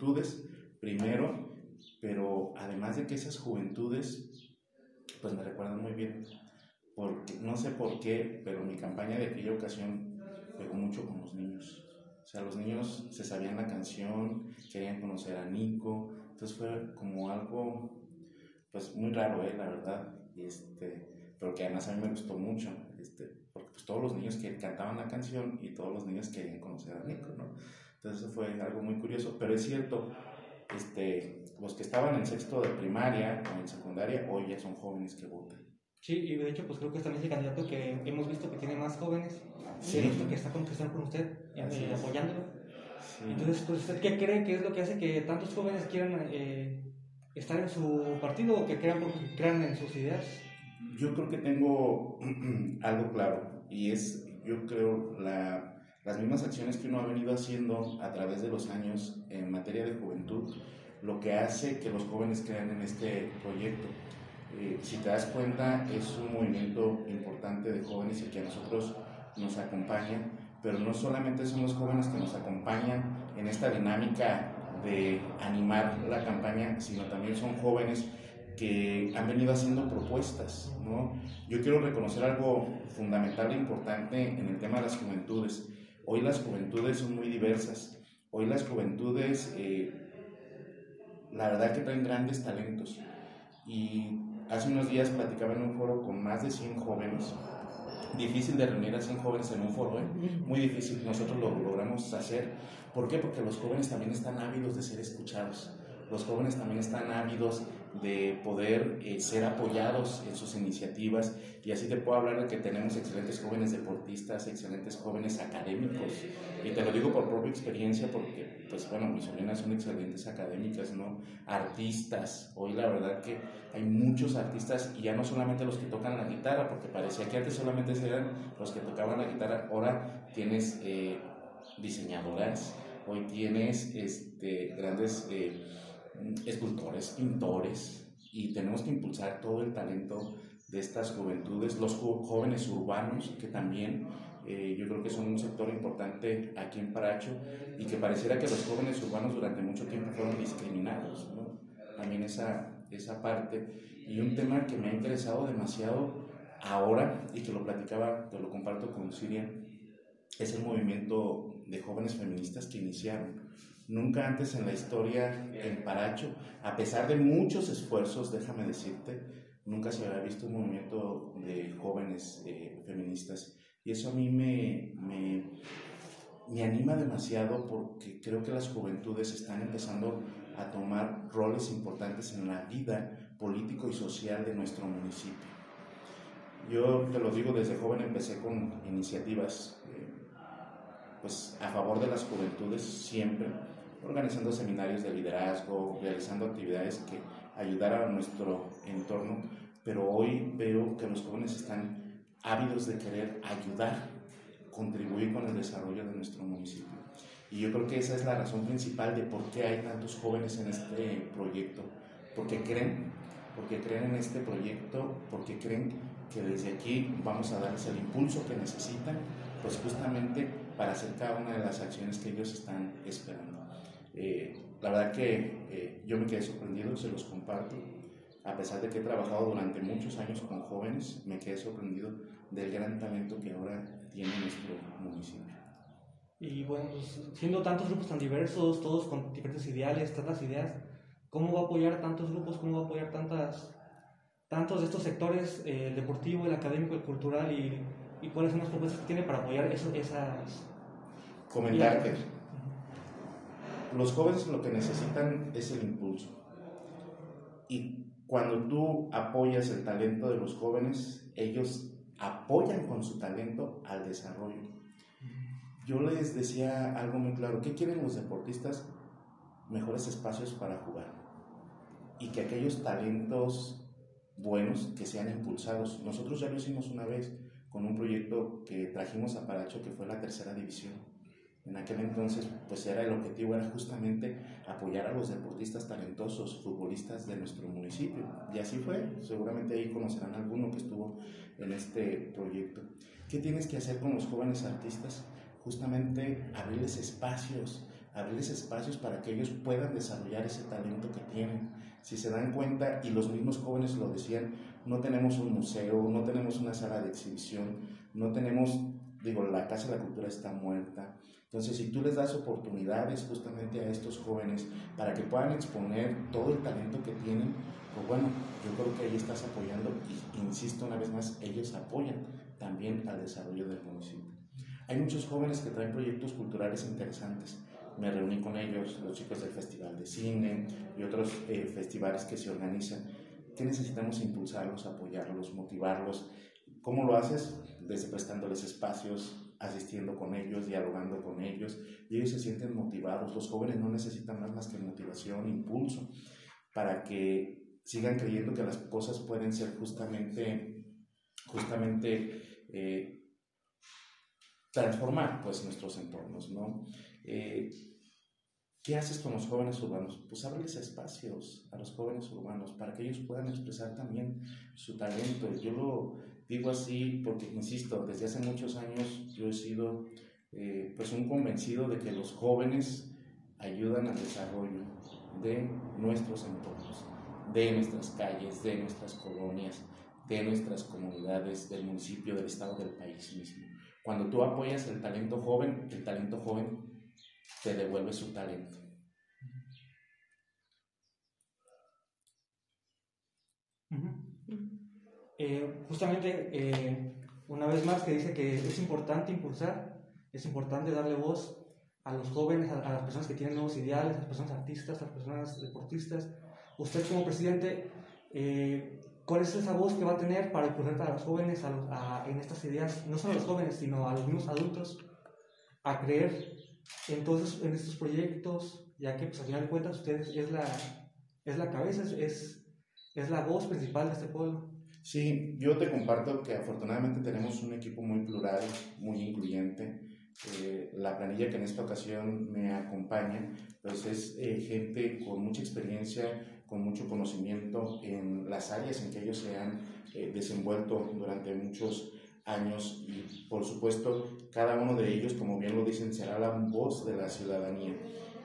juventudes primero, pero además de que esas juventudes, pues me recuerdan muy bien, porque no sé por qué, pero mi campaña de aquella ocasión pegó mucho con los niños. O sea, los niños se sabían la canción, querían conocer a Nico, entonces fue como algo, pues muy raro, ¿eh? la verdad, este, pero que además a mí me gustó mucho, este, porque pues todos los niños que cantaban la canción y todos los niños querían conocer a Nico, ¿no? Entonces fue algo muy curioso, pero es cierto, este, los que estaban en sexto de primaria o en secundaria hoy ya son jóvenes que votan. Sí, y de hecho, pues creo que es también ese candidato que hemos visto que tiene más jóvenes, Sí. que está con, que está con usted, eh, apoyándolo. Sí. Entonces, pues, ¿usted qué cree que es lo que hace que tantos jóvenes quieran eh, estar en su partido o que crean, crean en sus ideas? Yo creo que tengo algo claro y es, yo creo, la, las mismas acciones que uno ha venido haciendo a través de los años en materia de juventud, lo que hace que los jóvenes crean en este proyecto. Eh, si te das cuenta, es un movimiento importante de jóvenes y que a nosotros nos acompaña, pero no solamente son los jóvenes que nos acompañan en esta dinámica de animar la campaña, sino también son jóvenes que han venido haciendo propuestas, ¿no? Yo quiero reconocer algo fundamental e importante en el tema de las juventudes. Hoy las juventudes son muy diversas. Hoy las juventudes, eh, la verdad que traen grandes talentos. Y hace unos días platicaba en un foro con más de 100 jóvenes. Difícil de reunir a 100 jóvenes en un foro, ¿eh? Muy difícil. Nosotros lo logramos hacer. ¿Por qué? Porque los jóvenes también están ávidos de ser escuchados. Los jóvenes también están ávidos de poder eh, ser apoyados en sus iniciativas. Y así te puedo hablar de que tenemos excelentes jóvenes deportistas, excelentes jóvenes académicos. Y te lo digo por propia experiencia porque pues bueno, mis sobrinas son excelentes académicas, ¿no? Artistas, hoy la verdad que hay muchos artistas y ya no solamente los que tocan la guitarra porque parecía que antes solamente eran los que tocaban la guitarra, ahora tienes eh, diseñadoras, hoy tienes este, grandes... Eh, escultores, pintores, y tenemos que impulsar todo el talento de estas juventudes, los jóvenes urbanos, que también eh, yo creo que son un sector importante aquí en Paracho, y que pareciera que los jóvenes urbanos durante mucho tiempo fueron discriminados, ¿no? También esa, esa parte. Y un tema que me ha interesado demasiado ahora, y que lo platicaba, que lo comparto con Siria, es el movimiento de jóvenes feministas que iniciaron. Nunca antes en la historia en Paracho, a pesar de muchos esfuerzos, déjame decirte, nunca se había visto un movimiento de jóvenes eh, feministas. Y eso a mí me, me, anima demasiado porque creo que las juventudes están empezando a tomar roles importantes en la vida político y social de nuestro municipio. Yo te lo digo, desde joven empecé con iniciativas eh, pues, a favor de las juventudes siempre, organizando seminarios de liderazgo, realizando actividades que ayudaran a nuestro entorno, pero hoy veo que los jóvenes están ávidos de querer ayudar, contribuir con el desarrollo de nuestro municipio. Y yo creo que esa es la razón principal de por qué hay tantos jóvenes en este proyecto, porque creen, porque creen en este proyecto, porque creen que desde aquí vamos a darles el impulso que necesitan, pues justamente para hacer cada una de las acciones que ellos están esperando. Eh, la verdad que eh, yo me quedé sorprendido, se los comparto, a pesar de que he trabajado durante muchos años con jóvenes, me quedé sorprendido del gran talento que ahora tiene nuestro municipio. Y bueno, pues, siendo tantos grupos tan diversos, todos con diferentes ideales, tantas ideas, ¿cómo va a apoyar tantos grupos? ¿Cómo va a apoyar tantas, tantos de estos sectores, eh, el deportivo, el académico, el cultural y, y cuáles son las propuestas que tiene para apoyar eso- esas... Comentarte, los jóvenes lo que necesitan es el impulso. Y cuando tú apoyas el talento de los jóvenes, ellos apoyan con su talento al desarrollo. Yo les decía algo muy claro, ¿qué quieren los deportistas? Mejores espacios para jugar. Y que aquellos talentos buenos que sean impulsados. Nosotros ya lo hicimos una vez con un proyecto que trajimos a Paracho, que fue la tercera división. En aquel entonces, pues era el objetivo, era justamente apoyar a los deportistas talentosos, futbolistas de nuestro municipio. Y así fue, seguramente ahí conocerán alguno que estuvo en este proyecto. ¿Qué tienes que hacer con los jóvenes artistas? Justamente abrirles espacios abrirles espacios para que ellos puedan desarrollar ese talento que tienen. Si se dan cuenta, y los mismos jóvenes lo decían, no tenemos un museo, no tenemos una sala de exhibición, no tenemos, digo, la Casa de la Cultura está muerta. Entonces, si tú les das oportunidades justamente a estos jóvenes para que puedan exponer todo el talento que tienen, pues bueno, yo creo que ahí estás apoyando y insisto una vez más, ellos apoyan también al desarrollo del municipio. Hay muchos jóvenes que traen proyectos culturales interesantes. Me reuní con ellos, los chicos del Festival de Cine y otros eh, festivales que se organizan. ¿Qué necesitamos impulsarlos, apoyarlos, motivarlos? ¿Cómo lo haces? Desde prestándoles espacios, asistiendo con ellos, dialogando con ellos, y ellos se sienten motivados. Los jóvenes no necesitan más que motivación, impulso, para que sigan creyendo que las cosas pueden ser justamente, justamente eh, transformar pues nuestros entornos, ¿no? Eh, ¿Qué haces con los jóvenes urbanos? Pues ábreles espacios a los jóvenes urbanos para que ellos puedan expresar también su talento. Yo lo digo así porque, insisto, desde hace muchos años yo he sido eh, pues un convencido de que los jóvenes ayudan al desarrollo de nuestros entornos, de nuestras calles, de nuestras colonias, de nuestras comunidades, del municipio, del estado, del país mismo. Cuando tú apoyas el talento joven, el talento joven te devuelve su talento. Eh, justamente, eh, una vez más, que dice que es importante impulsar, es importante darle voz a los jóvenes, a, las personas que tienen nuevos ideales, a las personas artistas, a las personas deportistas. Usted como presidente, eh, ¿Cuál es esa voz que va a tener para impulsar a los jóvenes en estas ideas, no solo a los jóvenes, sino a los mismos adultos, a creer en en estos proyectos, ya que pues, al final de cuentas usted es la, es la cabeza, es, es la voz principal de este pueblo? Sí, yo te comparto que afortunadamente tenemos un equipo muy plural, muy incluyente. Eh, la planilla que en esta ocasión me acompaña, pues es eh, gente con mucha experiencia, con mucho conocimiento en las áreas en que ellos se han eh, desenvuelto durante muchos años y por supuesto cada uno de ellos, como bien lo dicen, será la voz de la ciudadanía.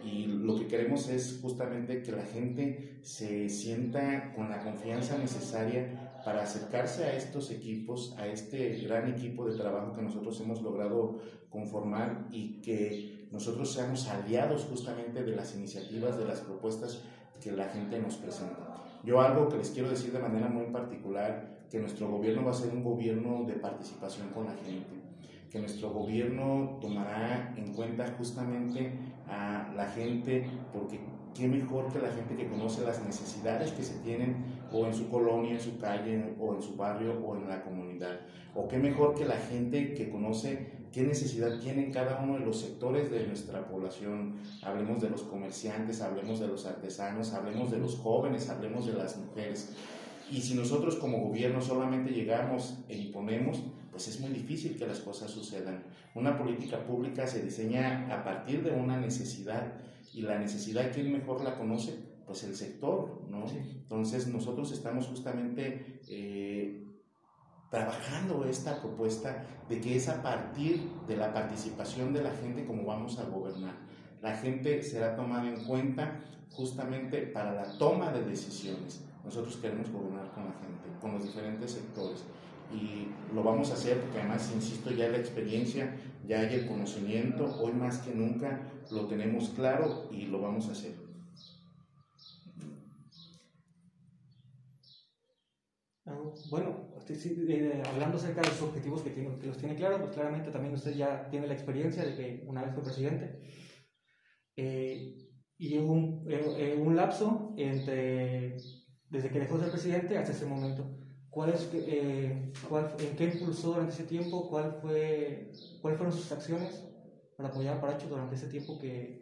Y lo que queremos es justamente que la gente se sienta con la confianza necesaria para acercarse a estos equipos, a este gran equipo de trabajo que nosotros hemos logrado conformar y que nosotros seamos aliados justamente de las iniciativas, de las propuestas que la gente nos presenta. Yo algo que les quiero decir de manera muy particular, que nuestro gobierno va a ser un gobierno de participación con la gente, que nuestro gobierno tomará en cuenta justamente a la gente, porque qué mejor que la gente que conoce las necesidades que se tienen o en su colonia, en su calle, o en su barrio, o en la comunidad. O qué mejor que la gente que conoce qué necesidad tienen cada uno de los sectores de nuestra población. Hablemos de los comerciantes, hablemos de los artesanos, hablemos de los jóvenes, hablemos de las mujeres. Y si nosotros como gobierno solamente llegamos e imponemos, pues es muy difícil que las cosas sucedan. Una política pública se diseña a partir de una necesidad y la necesidad, ¿quién mejor la conoce? Pues el sector, ¿no? Entonces nosotros estamos justamente eh, trabajando esta propuesta de que es a partir de la participación de la gente como vamos a gobernar. La gente será tomada en cuenta justamente para la toma de decisiones. Nosotros queremos gobernar con la gente, con los diferentes sectores. Y lo vamos a hacer porque además, insisto, ya la experiencia, ya hay el conocimiento, hoy más que nunca lo tenemos claro y lo vamos a hacer. Ah, bueno, eh, hablando acerca de los objetivos que, tiene, que los tiene claros, pues claramente también usted ya tiene la experiencia de que una vez fue presidente. Eh, y hubo un, eh, un, lapso entre, desde que dejó de ser presidente hasta ese momento. ¿Cuál es, cuál, ¿En qué impulsó durante ese tiempo? ¿Cuál fue, ¿Cuáles fueron sus acciones para apoyar a Paracho durante ese tiempo que,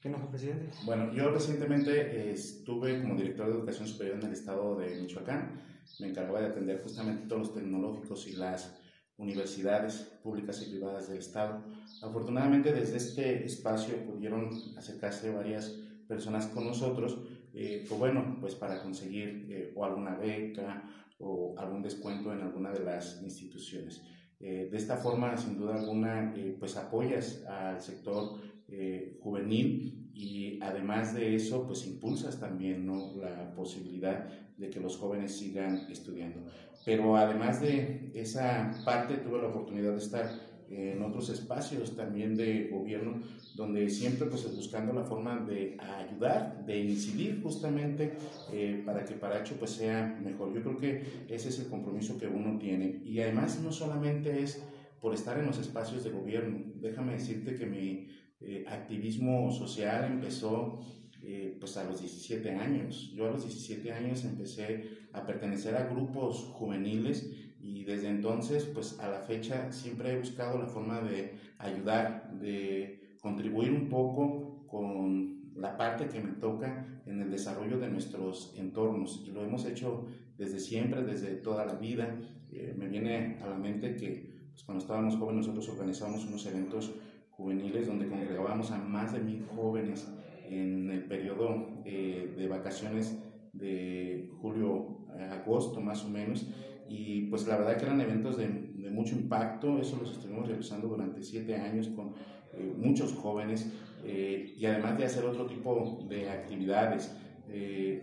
que no fue presidente? Bueno, yo recientemente estuve como director de Educación Superior en el estado de Michoacán me encargaba de atender justamente todos los tecnológicos y las universidades públicas y privadas del Estado. Afortunadamente desde este espacio pudieron acercarse varias personas con nosotros, eh, pues bueno, pues para conseguir eh, o alguna beca o algún descuento en alguna de las instituciones. Eh, de esta forma, sin duda alguna, pues apoyas al sector eh, juvenil y además de eso, pues impulsas también ¿no? la posibilidad de que los jóvenes sigan estudiando. Pero además de esa parte, tuve la oportunidad de estar en otros espacios también de gobierno, donde siempre pues buscando la forma de ayudar, de incidir justamente eh, para que Paracho pues sea mejor. Yo creo que ese es el compromiso que uno tiene. Y además no solamente es por estar en los espacios de gobierno. Déjame decirte que mi eh, activismo social empezó eh, pues a los 17 años. Yo a los 17 años empecé a pertenecer a grupos juveniles y desde entonces, pues a la fecha siempre he buscado la forma de ayudar, de contribuir un poco con la parte que me toca en el desarrollo de nuestros entornos. Y lo hemos hecho desde siempre, desde toda la vida. Eh, me viene a la mente que pues, cuando estábamos jóvenes nosotros organizábamos unos eventos juveniles donde congregábamos a más de mil jóvenes en el periodo eh, de vacaciones de julio a agosto más o menos y pues la verdad que eran eventos de, mucho impacto, eso los estuvimos realizando durante siete años con eh, muchos jóvenes eh, y además de hacer otro tipo de actividades.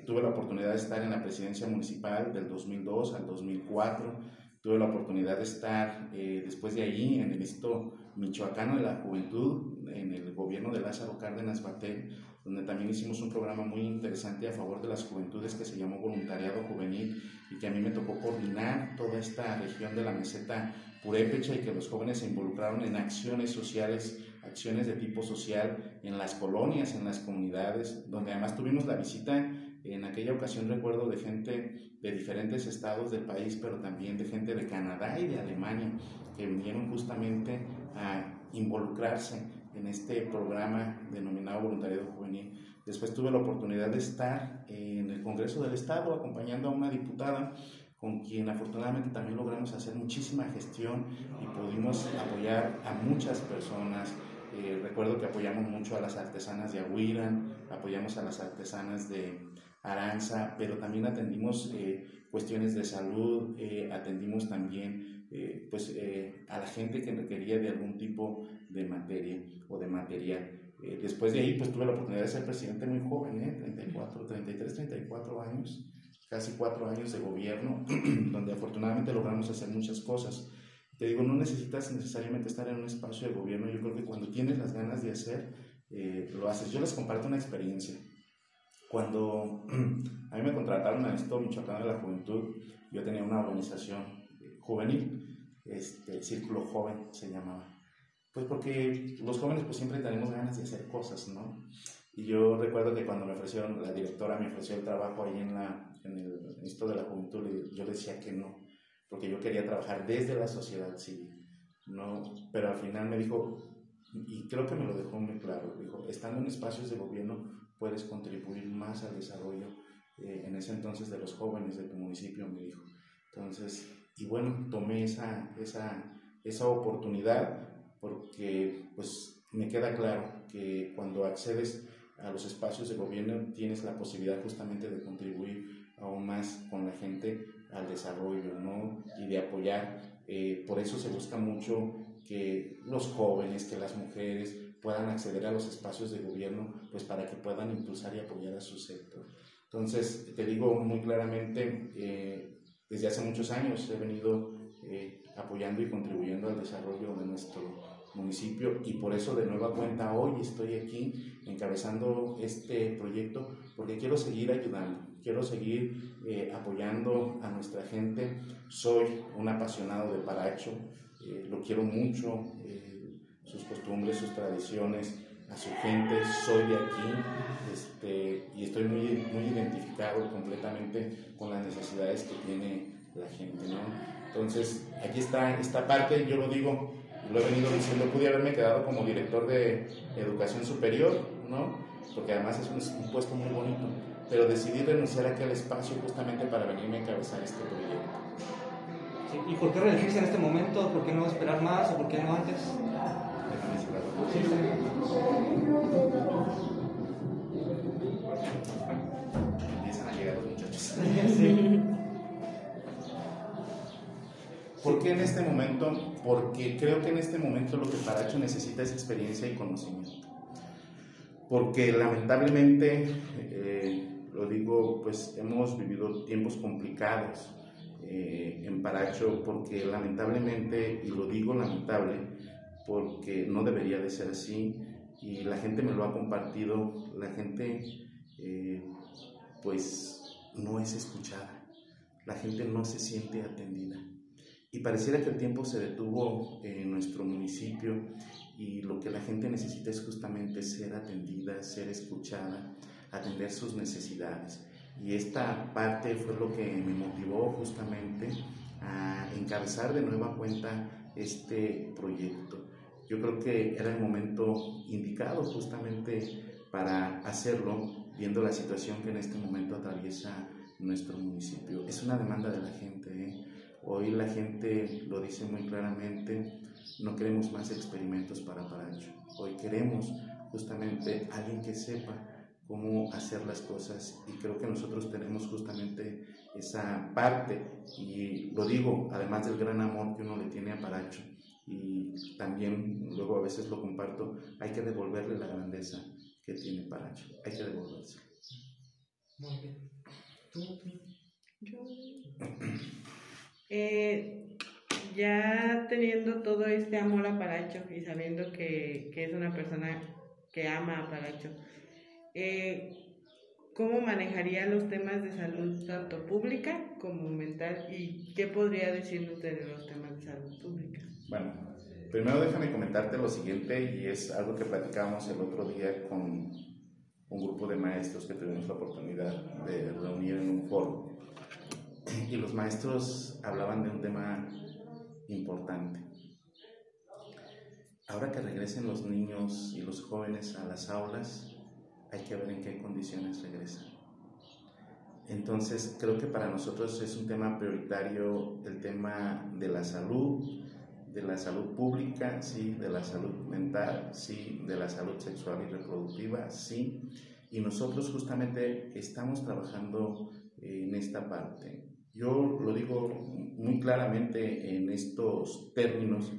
tuve la oportunidad de estar en la presidencia municipal del 2002 al 2004, tuve la oportunidad de estar después de allí en el Instituto Michoacano de la Juventud, en el gobierno de Lázaro Cárdenas Batel, donde también hicimos un programa muy interesante a favor de las juventudes que se llamó Voluntariado Juvenil y que a mí me tocó coordinar toda esta región de la meseta purépecha y que los jóvenes se involucraron en acciones sociales, acciones de tipo social en las colonias, en las comunidades, donde además tuvimos la visita en aquella ocasión recuerdo de gente de diferentes estados del país, pero también de gente de Canadá y de Alemania, que vinieron justamente a involucrarse en este programa denominado Voluntariado Juvenil. Después tuve la oportunidad de estar en el Congreso del Estado acompañando a una diputada con quien afortunadamente también logramos hacer muchísima gestión y pudimos apoyar a muchas personas. Eh, recuerdo que apoyamos mucho a las artesanas de Aguiran, apoyamos a las artesanas de Aranza, pero también atendimos eh, cuestiones de salud, eh, atendimos también eh, pues, eh, a la gente que requería de algún tipo de materia o de material. Eh, después de ahí, pues tuve la oportunidad de ser presidente muy joven, 34, 33, 34 años, casi cuatro años de gobierno, donde afortunadamente logramos hacer muchas cosas. Te digo, no necesitas necesariamente estar en un espacio de gobierno, yo creo que cuando tienes las ganas de hacer, lo haces. Yo les comparto una experiencia. Cuando a mí me contrataron a esto, Michoacán de la Juventud, yo tenía una organización juvenil, este, Círculo Joven se llamaba. Pues porque los jóvenes pues siempre tenemos ganas de hacer cosas, ¿no? Y yo recuerdo que cuando me ofrecieron, la directora me ofreció el trabajo ahí en, la, en el Instituto de la Juventud, yo decía que no, porque yo quería trabajar desde la sociedad civil, ¿no? Pero al final me dijo, y creo que me lo dejó muy claro, dijo, estando en espacios de gobierno puedes contribuir más al desarrollo eh, en ese entonces de los jóvenes de tu municipio, me dijo. Entonces, y bueno, tomé esa, esa, esa oportunidad porque pues me queda claro que cuando accedes a los espacios de gobierno tienes la posibilidad justamente de contribuir aún más con la gente al desarrollo ¿no? y de apoyar. Eh, por eso se busca mucho que los jóvenes, que las mujeres puedan acceder a los espacios de gobierno, pues para que puedan impulsar y apoyar a su sector. Entonces, te digo muy claramente, eh, desde hace muchos años he venido eh, apoyando y contribuyendo al desarrollo de nuestro municipio y por eso de nueva cuenta hoy estoy aquí encabezando este proyecto porque quiero seguir ayudando, quiero seguir eh, apoyando a nuestra gente. Soy un apasionado de Paracho, eh, lo quiero mucho, sus costumbres, sus tradiciones, a su gente, soy de aquí este, y estoy muy, muy identificado completamente con las necesidades que tiene la gente, ¿no? Entonces, aquí está esta parte, yo lo digo, lo he venido diciendo, pude haberme quedado como director de educación superior, ¿no? Porque además es un, puesto muy bonito, pero decidí renunciar a aquel espacio justamente para venirme a encabezar este proyecto. ¿Y por qué reelegirse en este momento? ¿Por qué no esperar más o por qué no antes? Empiezan a llegar los muchachos. ¿Por qué en este momento? Porque creo que en este momento lo que Paracho necesita es experiencia y conocimiento. porque lamentablemente, eh, lo digo, pues hemos vivido tiempos complicados eh, en Paracho, porque lamentablemente, y lo digo lamentable, porque no debería de ser así, y la gente me lo ha compartido, la gente eh, pues no es escuchada, la gente no se siente atendida. Y pareciera que el tiempo se detuvo en nuestro municipio y lo que la gente necesita es justamente ser atendida, ser escuchada, atender sus necesidades. Y esta parte fue lo que me motivó justamente a encabezar de nueva cuenta este proyecto. Yo creo que era el momento indicado justamente para hacerlo, viendo la situación que en este momento atraviesa nuestro municipio. Es una demanda de la gente. ¿eh? Hoy la gente lo dice muy claramente, no queremos más experimentos para Paracho. Hoy queremos justamente alguien que sepa cómo hacer las cosas y creo que nosotros tenemos justamente esa parte y lo digo, además del gran amor que uno le tiene a Paracho y también luego a veces lo comparto, hay que devolverle la grandeza que tiene Paracho, hay que devolverse. Muy bien. ¿Tú? Yo, eh, ya teniendo todo este amor a Paracho y sabiendo que, que es una persona que ama a Paracho, eh, ¿cómo manejaría los temas de salud tanto pública como mental? ¿Y qué podría decirnos de los temas de salud pública? Bueno, primero déjame comentarte lo siguiente y es algo que platicamos el otro día con un grupo de maestros que tuvimos la oportunidad de reunir en un foro. Y los maestros hablaban de un tema importante. Ahora que regresen los niños y los jóvenes a las aulas, hay que ver en qué condiciones regresan. Entonces, creo que para nosotros es un tema prioritario el tema de la salud, de la salud pública, sí, de la salud mental, sí, de la salud sexual y reproductiva, sí. Y nosotros justamente estamos trabajando en esta parte. Yo lo digo muy claramente en estos términos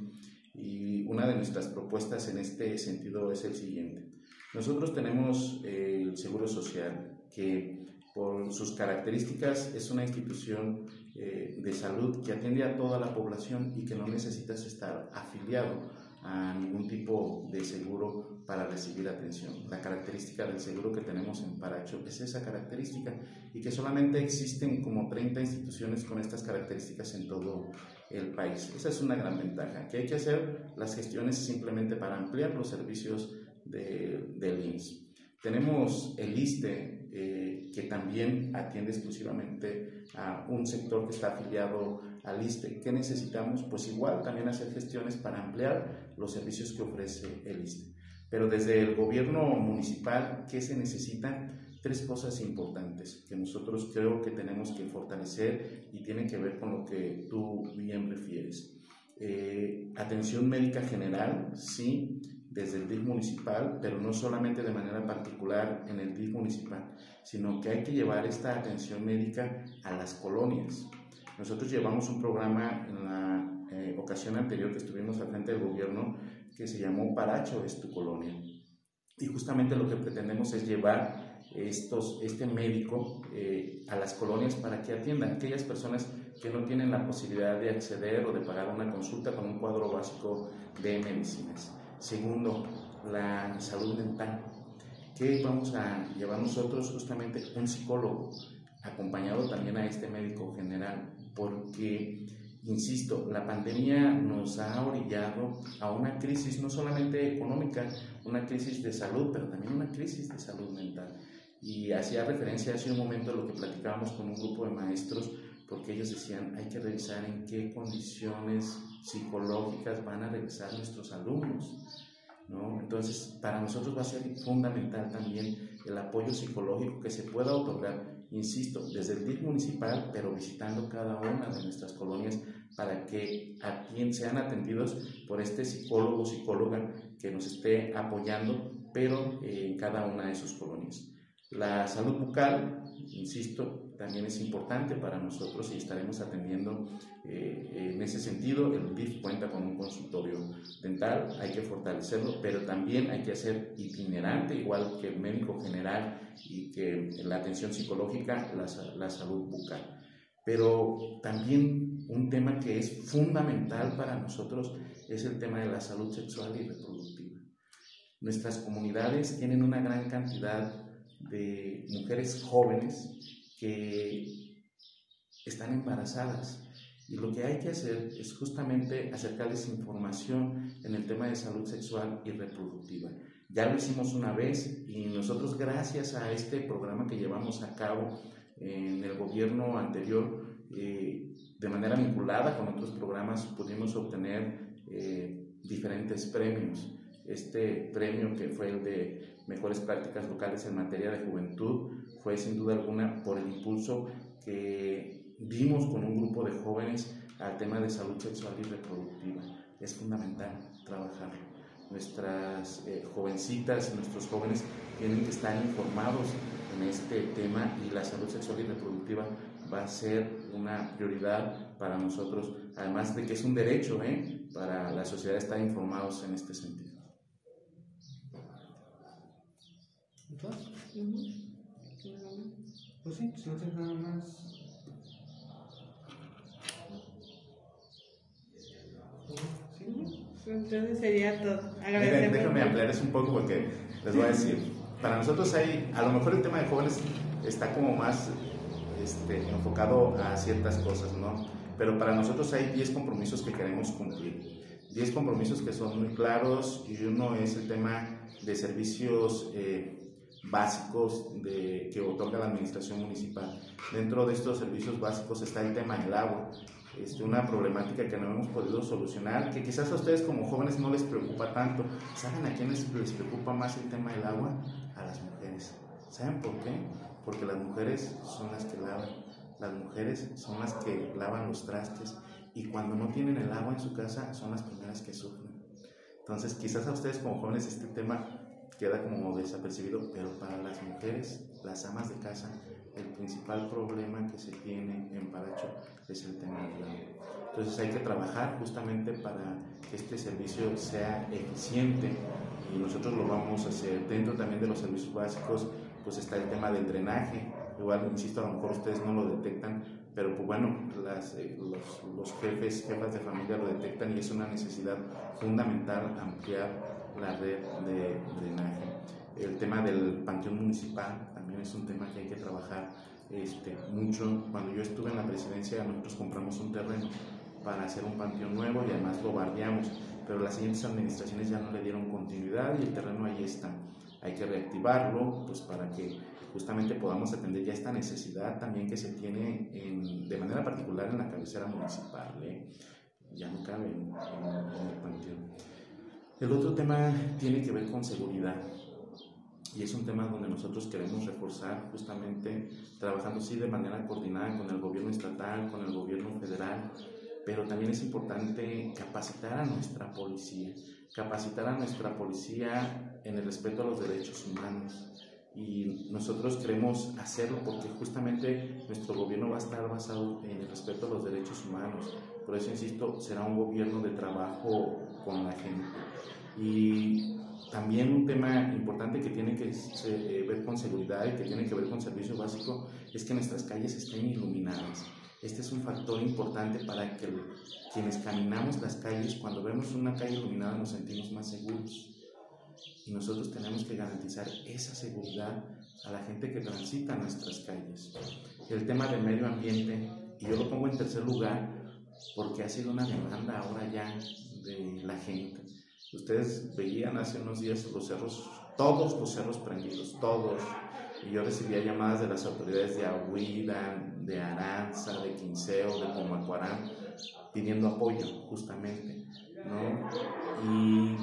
y una de nuestras propuestas en este sentido es el siguiente. Nosotros tenemos el Seguro Social que por sus características es una institución eh, de salud que atiende a toda la población y que no necesitas estar afiliado a ningún tipo de seguro para recibir atención. La característica del seguro que tenemos en Paracho es esa característica y que solamente existen como 30 instituciones con estas características en todo el país. Esa es una gran ventaja. ¿Qué hay que hacer? Las gestiones simplemente para ampliar los servicios de, del INS. Tenemos el ISTE, eh, que también atiende exclusivamente a un sector que está afiliado al ISTE. ¿Qué necesitamos? Pues igual también hacer gestiones para ampliar los servicios que ofrece el ISTE. Pero desde el gobierno municipal, ¿qué se necesita? Tres cosas importantes que nosotros creo que tenemos que fortalecer y tienen que ver con lo que tú bien refieres. Eh, atención médica general, sí, desde el DIF municipal, pero no solamente de manera particular en el DIF municipal, sino que hay que llevar esta atención médica a las colonias. Nosotros llevamos un programa en la eh, ocasión anterior que estuvimos al frente del gobierno que se llamó Paracho es tu colonia. Y justamente lo que pretendemos es llevar estos, este médico eh, a las colonias para que atiendan aquellas personas que no tienen la posibilidad de acceder o de pagar una consulta con un cuadro básico de medicinas. Segundo, la salud mental. ¿Qué vamos a llevar nosotros? Justamente un psicólogo, acompañado también a este médico general, porque, insisto, la pandemia nos ha orillado a una crisis no solamente económica, una crisis de salud, pero también una crisis de salud mental. Y hacía referencia hace un momento a lo que platicábamos con un grupo de maestros, porque ellos decían, hay que revisar en qué condiciones psicológicas van a regresar nuestros alumnos. ¿no? Entonces, para nosotros va a ser fundamental también el apoyo psicológico que se pueda otorgar, insisto, desde el DIC municipal, pero visitando cada una de nuestras colonias para que sean atendidos por este psicólogo o psicóloga que nos esté apoyando, pero en cada una de sus colonias. La salud bucal, insisto, también es importante para nosotros y estaremos atendiendo eh, en ese sentido. El DIF cuenta con un consultorio dental, hay que fortalecerlo, pero también hay que hacer itinerante, igual que el médico general y que la atención psicológica, la, la salud bucal. Pero también un tema que es fundamental para nosotros es el tema de la salud sexual y reproductiva. Nuestras comunidades tienen una gran cantidad de mujeres jóvenes que están embarazadas y lo que hay que hacer es justamente acercarles información en el tema de salud sexual y reproductiva. Ya lo hicimos una vez y nosotros gracias a este programa que llevamos a cabo en el gobierno anterior, eh, de manera vinculada con otros programas, pudimos obtener eh, diferentes premios. Este premio que fue el de mejores prácticas locales en materia de juventud fue sin duda alguna por el impulso que dimos con un grupo de jóvenes al tema de salud sexual y reproductiva. Es fundamental trabajarlo. Nuestras eh, jovencitas nuestros jóvenes tienen que estar informados en este tema y la salud sexual y reproductiva va a ser una prioridad para nosotros, además de que es un derecho ¿eh? para la sociedad estar informados en este sentido. ¿Entonces? Pues sí, si no tienes nada más. Entonces sería todo. Miren, déjame ampliarles un poco porque les voy a decir, para nosotros hay, a lo mejor el tema de jóvenes está como más este, enfocado a ciertas cosas, ¿no? Pero para nosotros hay 10 compromisos que queremos cumplir. 10 compromisos que son muy claros y uno es el tema de servicios eh, básicos de, que otorga la administración municipal. Dentro de estos servicios básicos está el tema del agua, este, una problemática que no hemos podido solucionar, que quizás a ustedes como jóvenes no les preocupa tanto. ¿Saben a quiénes les preocupa más el tema del agua? A las mujeres. ¿Saben por qué? Porque las mujeres son las que lavan, las mujeres son las que lavan los trastes y cuando no tienen el agua en su casa son las primeras que sufren. Entonces quizás a ustedes como jóvenes este tema queda como desapercibido, pero para las mujeres, las amas de casa, el principal problema que se tiene en Paracho es el tema del agua. Entonces hay que trabajar justamente para que este servicio sea eficiente y nosotros lo vamos a hacer. Dentro también de los servicios básicos, pues está el tema del drenaje. Igual, insisto, a lo mejor ustedes no lo detectan, pero pues bueno, las, eh, los, los, jefes, jefas de familia lo detectan y es una necesidad fundamental ampliar la red de drenaje. El tema del panteón municipal también es un tema que hay que trabajar este, mucho. Cuando yo estuve en la presidencia, nosotros compramos un terreno para hacer un panteón nuevo y además lo bardeamos, pero las siguientes administraciones ya no le dieron continuidad y el terreno ahí está. Hay que reactivarlo pues para que justamente podamos atender ya esta necesidad también que se tiene en, de manera particular en la cabecera municipal. ¿eh? Ya no cabe en, en el panteón. El otro tema tiene que ver con seguridad y es un tema donde nosotros queremos reforzar justamente trabajando sí de manera coordinada con el gobierno estatal, con el gobierno federal, pero también es importante capacitar a nuestra policía, capacitar a nuestra policía en el respeto a los derechos humanos. Y nosotros queremos hacerlo porque justamente nuestro gobierno va a estar basado en el respeto a los derechos humanos. Por eso, insisto, será un gobierno de trabajo con la gente. Y también un tema importante que tiene que eh, ver con seguridad y que tiene que ver con servicio básico es que nuestras calles estén iluminadas. Este es un factor importante para que quienes caminamos las calles, cuando vemos una calle iluminada nos sentimos más seguros. Y nosotros tenemos que garantizar esa seguridad a la gente que transita nuestras calles. El tema del medio ambiente, y yo lo pongo en tercer lugar porque ha sido una demanda ahora ya de la gente. Ustedes veían hace unos días los cerros, todos los cerros prendidos, todos y yo recibía llamadas de las autoridades de Aguida, de Aranza, de Quinceo, de Pomacuarán, pidiendo apoyo justamente, ¿no? Y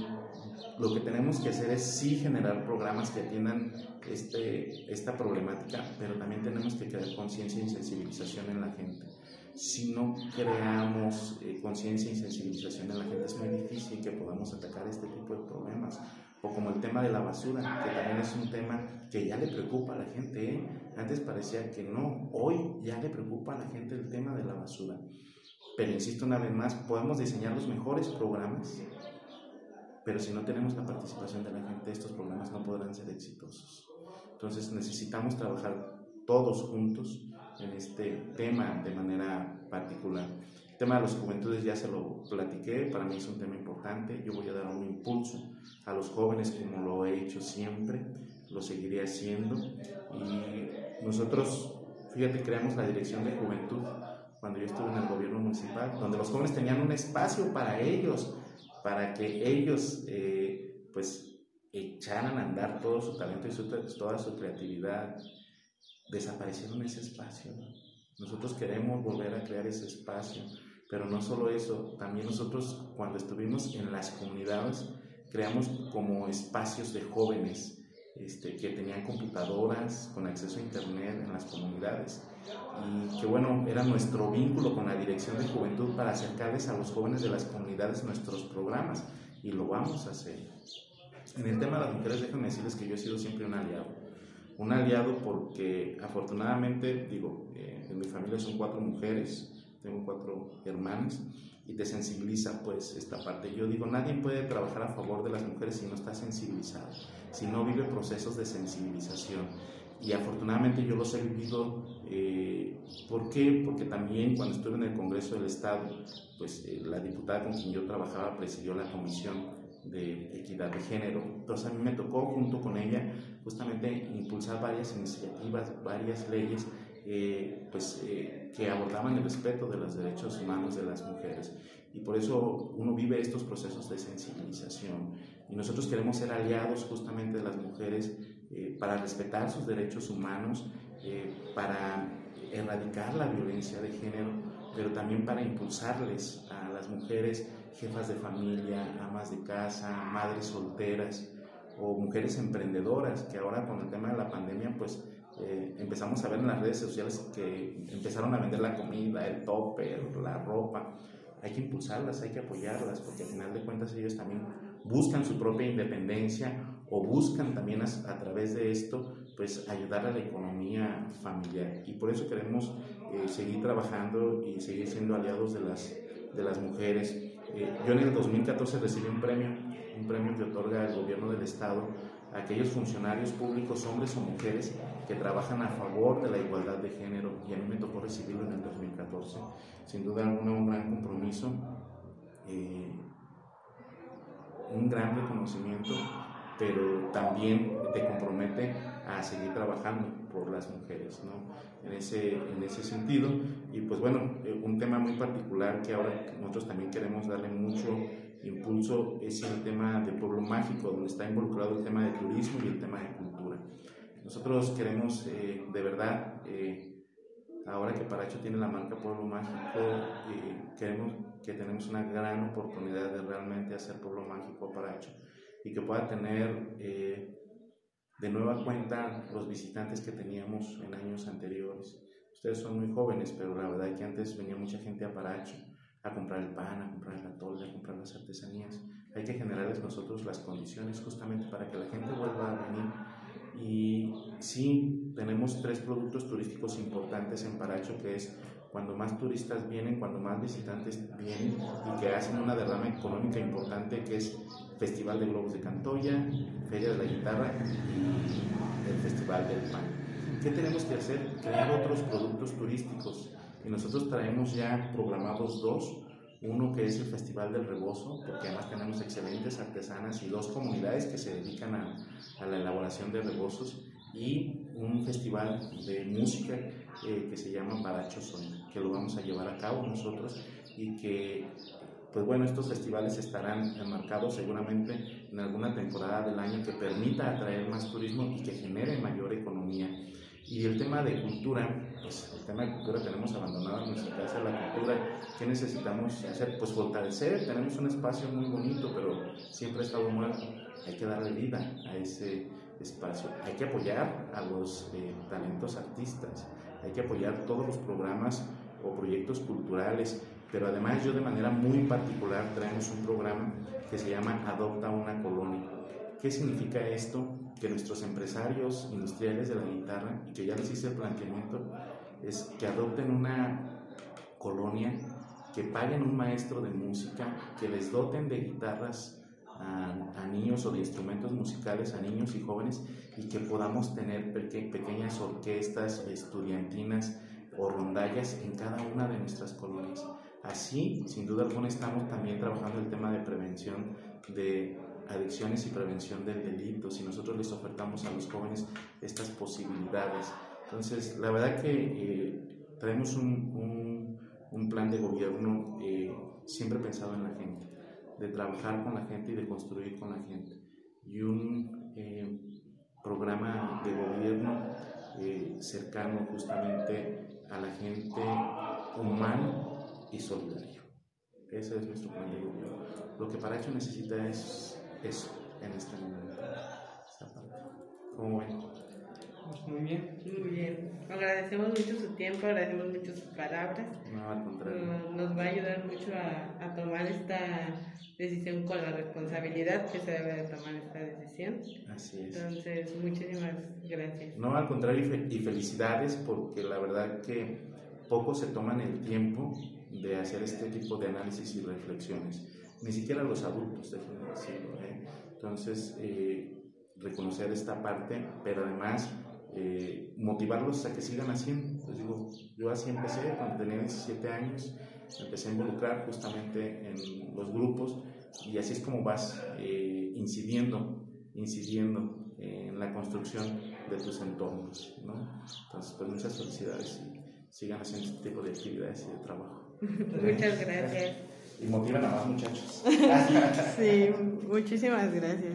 lo que tenemos que hacer es sí generar programas que atiendan este, esta problemática, pero también tenemos que crear conciencia y sensibilización en la gente. Si no creamos eh, conciencia y sensibilización en la gente, es muy difícil que podamos atacar este tipo de problemas o como el tema de la basura, que también es un tema que ya le preocupa a la gente. ¿eh? Antes parecía que no, hoy ya le preocupa a la gente el tema de la basura. Pero insisto una vez más, podemos diseñar los mejores programas, pero si no tenemos la participación de la gente, estos programas no podrán ser exitosos. Entonces necesitamos trabajar todos juntos en este tema de manera particular. El tema de las juventudes ya se lo platiqué, para mí es un tema importante, yo voy a dar un impulso a los jóvenes como lo he hecho siempre, lo seguiré haciendo y nosotros, fíjate, creamos la Dirección de Juventud cuando yo estuve en el gobierno municipal, donde los jóvenes tenían un espacio para ellos, para que ellos eh, pues echaran a andar todo su talento y toda su creatividad. Desaparecieron ese espacio. Nosotros queremos volver a crear ese espacio, pero no solo eso, también nosotros cuando estuvimos en las comunidades creamos como espacios de jóvenes este, que tenían computadoras con acceso a internet en las comunidades y que bueno, era nuestro vínculo con la Dirección de Juventud para acercarles a los jóvenes de las comunidades nuestros programas y lo vamos a hacer. En el tema de las mujeres, déjenme decirles que yo he sido siempre un aliado. Un aliado porque afortunadamente, digo, eh, en mi familia son cuatro mujeres, tengo cuatro hermanas y te sensibiliza pues esta parte. Yo digo, nadie puede trabajar a favor de las mujeres si no está sensibilizado, si no vive procesos de sensibilización. Y afortunadamente yo los he vivido, eh, ¿por qué? Porque también cuando estuve en el Congreso del Estado, pues eh, la diputada con quien yo trabajaba presidió la comisión de equidad de género. Entonces a mí me tocó junto con ella justamente impulsar varias iniciativas, varias leyes eh, pues, eh, que abordaban el respeto de los derechos humanos de las mujeres. Y por eso uno vive estos procesos de sensibilización. Y nosotros queremos ser aliados justamente de las mujeres eh, para respetar sus derechos humanos, para erradicar la violencia de género, pero también para impulsarles a las mujeres jefas de familia, amas de casa, madres solteras o mujeres emprendedoras que ahora con el tema de la pandemia pues eh, empezamos a ver en las redes sociales que empezaron a vender la comida, el topper, la ropa. Hay que impulsarlas, hay que apoyarlas porque al final de cuentas ellos también buscan su propia independencia o buscan también a, través de esto pues ayudar a la economía familiar y por eso queremos eh, seguir trabajando y seguir siendo aliados de las, de las mujeres eh, yo en el 2014 recibí un premio, un premio que otorga el gobierno del estado a aquellos funcionarios públicos, hombres o mujeres, que trabajan a favor de la igualdad de género y a mí me tocó recibirlo en el 2014. Sin duda alguna un gran compromiso, eh, un gran reconocimiento, pero también te compromete a seguir trabajando por las mujeres, ¿no? En ese, en ese sentido. Y pues bueno, eh, un tema muy particular que ahora nosotros también queremos darle mucho impulso es el tema de pueblo mágico, donde está involucrado el tema de turismo y el tema de cultura. Nosotros queremos eh, de verdad, eh, ahora que Paracho tiene la marca Pueblo Mágico, queremos que tenemos una gran oportunidad de realmente hacer Pueblo Mágico Paracho y que pueda tener de nueva cuenta los visitantes que teníamos en años anteriores. Ustedes son muy jóvenes, pero la verdad es que antes venía mucha gente a Paracho a comprar el pan, a comprar el atole, a comprar las artesanías. Hay que generarles nosotros las condiciones justamente para que la gente vuelva a venir. Y sí, tenemos tres productos turísticos importantes en Paracho, que es cuando más turistas vienen, cuando más visitantes vienen y que hacen una derrama económica importante, que es Festival de Globos de Cantoya, Feria de la Guitarra y el Festival del Pan. ¿Qué tenemos que hacer? Crear otros productos turísticos. Y nosotros traemos ya programados dos. Uno que es el Festival del Rebozo, porque además tenemos excelentes artesanas y dos comunidades que se dedican a, a la elaboración de rebozos y un festival de música eh, que se llama Paracho Son, que lo vamos a llevar a cabo nosotros y que pues bueno, estos festivales estarán enmarcados seguramente en alguna temporada del año que permita atraer más turismo y que genere mayor economía. Y el tema de cultura, pues el tema de cultura tenemos abandonado en nuestra casa la cultura. ¿Qué necesitamos hacer? Pues fortalecer, tenemos un espacio muy bonito, pero siempre ha estado muerto. Hay que darle vida a ese espacio. Hay que apoyar a los eh, talentos artistas, hay que apoyar todos los programas o proyectos culturales pero además yo de manera muy particular traemos un programa que se llama Adopta una colonia. ¿Qué significa esto? Que nuestros empresarios industriales de la guitarra, y que ya les hice el planteamiento, es que adopten una colonia, que paguen un maestro de música, que les doten de guitarras a, niños o de instrumentos musicales a niños y jóvenes y que podamos tener peque- pequeñas orquestas estudiantinas o rondallas en cada una de nuestras colonias. Así, sin duda alguna, estamos también trabajando el tema de prevención de adicciones y prevención del delito. Si nosotros les ofertamos a los jóvenes estas posibilidades. Entonces, la verdad que eh, traemos un, un- plan de gobierno eh, siempre pensado en la gente, de trabajar con la gente y de construir con la gente. Y un eh, programa de gobierno eh, cercano justamente a la gente humano y solidario. Ese es nuestro plan de gobierno. Lo que Paracho necesita es eso en este momento. ¿Cómo ven? Pues muy bien. Muy bien. Agradecemos mucho su tiempo, agradecemos mucho sus palabras. No, al contrario. Nos, nos va a ayudar mucho a, a tomar esta decisión con la responsabilidad que se debe de tomar esta decisión. Así es. Entonces, muchísimas gracias. No, al contrario, y, fe- y felicidades porque la verdad que pocos se toman el tiempo de hacer este tipo de análisis y reflexiones. Ni siquiera los adultos, déjenme decirlo. ¿eh? Entonces, eh, reconocer esta parte, pero además eh, motivarlos a que sigan haciendo. Les yo así empecé cuando tenía 17 años, empecé a involucrar justamente en los grupos y así es como vas eh, incidiendo, incidiendo en la construcción de tus entornos, ¿no? Entonces, pues muchas felicidades y sigan haciendo este tipo de actividades y de trabajo. Muchas gracias. Y motivan a más muchachos. Sí, muchísimas gracias.